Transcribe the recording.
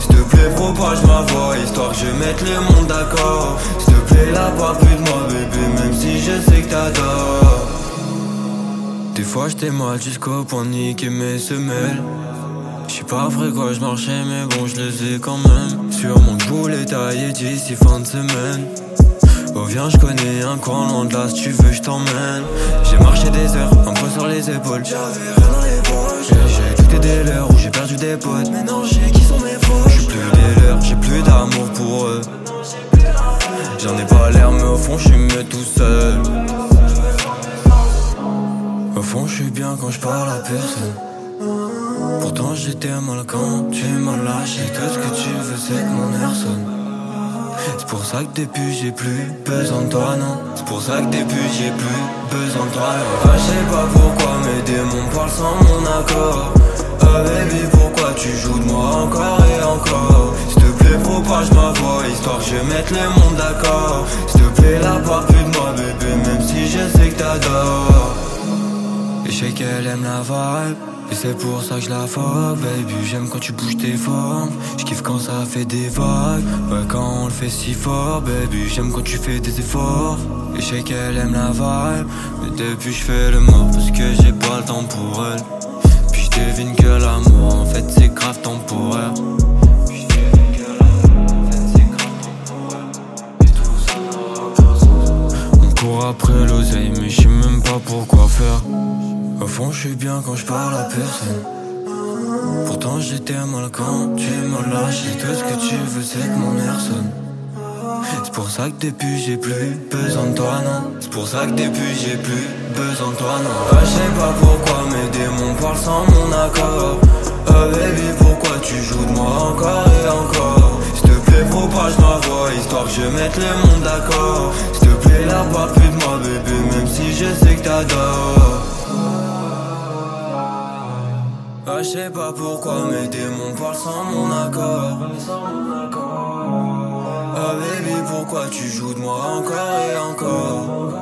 S'il te plaît, propage ma voix, histoire que je mette le monde d'accord. S'il te plaît, là, pas plus Des fois, j'étais mal jusqu'au point de niquer mes semelles. J'sais pas après quoi je marchais, mais bon, je les ai quand même. Sur mon boulet taillé d'ici fin de semaine. Oh viens je connais un coin loin de là si tu veux je t'emmène. J'ai marché des heures, un peu sur les épaules. J'avais rien dans les poches. J'ai quitté des leurs où j'ai perdu des potes. Maintenant je sais qui sont mes proches. J'suis plus des leurs, j'ai plus d'amour pour eux. J'en ai pas l'air mais au fond je suis mieux tout seul Au fond je suis bien quand je parle à personne. Pourtant j'étais mal quand tu m'as lâché. Tout ce que tu veux c'est que mon air sonne. C'est pour ça que depuis j'ai plus besoin de toi, non. C'est pour ça que depuis j'ai plus besoin de toi. Je sais pas pourquoi mes démons parlent sans mon accord. Ah baby pourquoi tu joues de moi encore et encore? S'il te plaît propage ma voix histoire que je mette le monde d'accord. S'il te plaît là pas plus de moi bébé même si je sais que t'adores je sais qu'elle aime la vibe et c'est pour ça que je la fuck, baby. J'aime quand tu bouges tes formes. Je kiffe quand ça fait des vagues Ouais quand on le fait si fort, baby. J'aime quand tu fais des efforts. Et je sais qu'elle aime la vibe Mais depuis je fais le mort Parce que j'ai pas le temps pour elle. Puis je devine que l'amour en fait c'est grave temporaire. On court après l'oseille mais je sais même pas pourquoi faire Au fond je suis bien quand je parle à personne. Pourtant j'étais mal quand tu m'as lâché. Tout ce que tu veux c'est que mon air sonne. C'est pour ça que depuis j'ai plus besoin de toi non. C'est pour ça que depuis j'ai plus besoin de toi non. Ah je sais pas pourquoi mes démons parlent sans mon accord. Ah baby pourquoi tu joues de moi encore et encore? S'il te plaît propage ma voix histoire que je mette le monde d'accord. S'il te plaît là pas plus de moi bébé même si je sais que t'adores je sais pas pourquoi mes démons parlent sans mon accord. Ah baby, pourquoi tu joues de moi encore et encore?